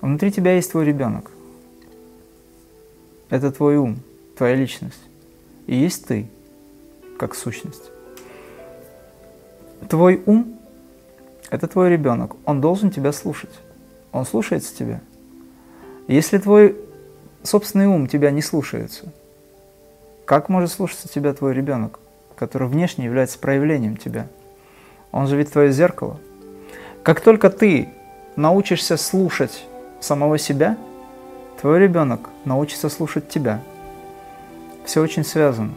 Внутри тебя есть твой ребенок. Это твой ум, твоя личность. И есть ты, как сущность. Твой ум – это твой ребенок. Он должен тебя слушать. Он слушается тебя. Если твой собственный ум тебя не слушается, как может слушаться тебя твой ребенок, который внешне является проявлением тебя? Он же ведь твое зеркало. Как только ты научишься слушать самого себя, твой ребенок научится слушать тебя. Все очень связано.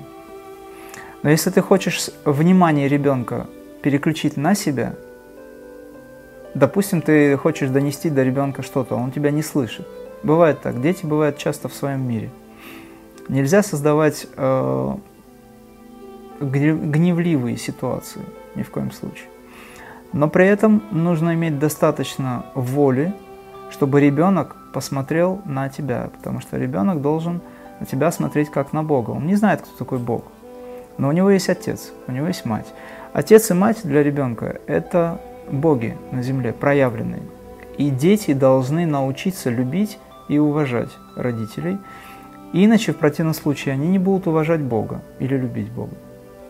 Но если ты хочешь внимание ребенка переключить на себя, допустим, ты хочешь донести до ребенка что-то, он тебя не слышит. Бывает так, дети бывают часто в своем мире. Нельзя создавать э, гневливые ситуации, ни в коем случае. Но при этом нужно иметь достаточно воли, чтобы ребенок посмотрел на тебя, потому что ребенок должен на тебя смотреть как на Бога. Он не знает, кто такой Бог, но у него есть отец, у него есть мать. Отец и мать для ребенка – это боги на земле, проявленные. И дети должны научиться любить и уважать родителей, иначе в противном случае они не будут уважать Бога или любить Бога.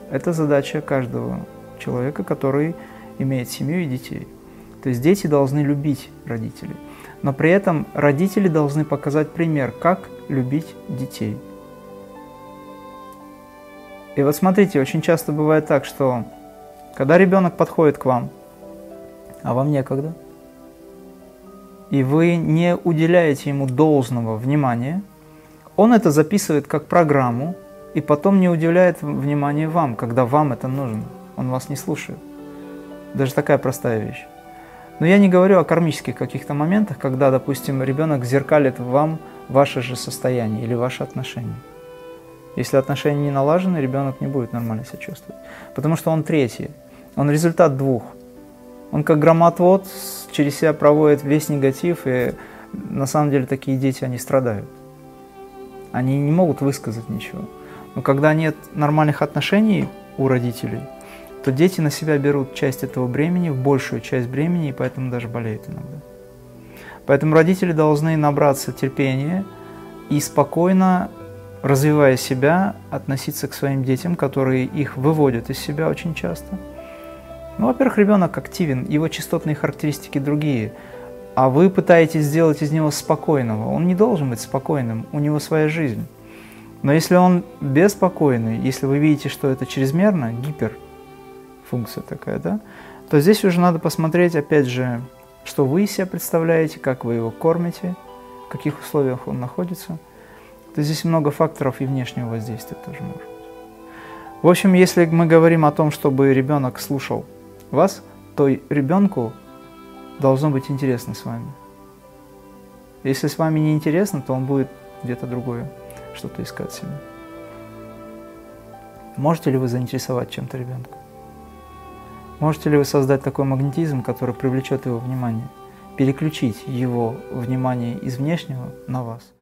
Это задача каждого человека, который имеет семью и детей. То есть дети должны любить родителей – но при этом родители должны показать пример, как любить детей. И вот смотрите, очень часто бывает так, что когда ребенок подходит к вам, а вам некогда, и вы не уделяете ему должного внимания, он это записывает как программу, и потом не уделяет внимания вам, когда вам это нужно. Он вас не слушает. Даже такая простая вещь. Но я не говорю о кармических каких-то моментах, когда, допустим, ребенок зеркалит вам ваше же состояние или ваши отношения. Если отношения не налажены, ребенок не будет нормально себя чувствовать. Потому что он третий. Он результат двух. Он как громоотвод через себя проводит весь негатив, и на самом деле такие дети, они страдают. Они не могут высказать ничего. Но когда нет нормальных отношений у родителей – то дети на себя берут часть этого бремени, большую часть бремени, и поэтому даже болеют иногда. Поэтому родители должны набраться терпения и спокойно, развивая себя, относиться к своим детям, которые их выводят из себя очень часто. Ну, во-первых, ребенок активен, его частотные характеристики другие, а вы пытаетесь сделать из него спокойного. Он не должен быть спокойным, у него своя жизнь. Но если он беспокойный, если вы видите, что это чрезмерно, гипер – функция такая, да, то здесь уже надо посмотреть, опять же, что вы себя представляете, как вы его кормите, в каких условиях он находится. То здесь много факторов и внешнего воздействия тоже может быть. В общем, если мы говорим о том, чтобы ребенок слушал вас, то ребенку должно быть интересно с вами. Если с вами не интересно, то он будет где-то другое что-то искать себе. Можете ли вы заинтересовать чем-то ребенка? Можете ли вы создать такой магнетизм, который привлечет его внимание, переключить его внимание из внешнего на вас?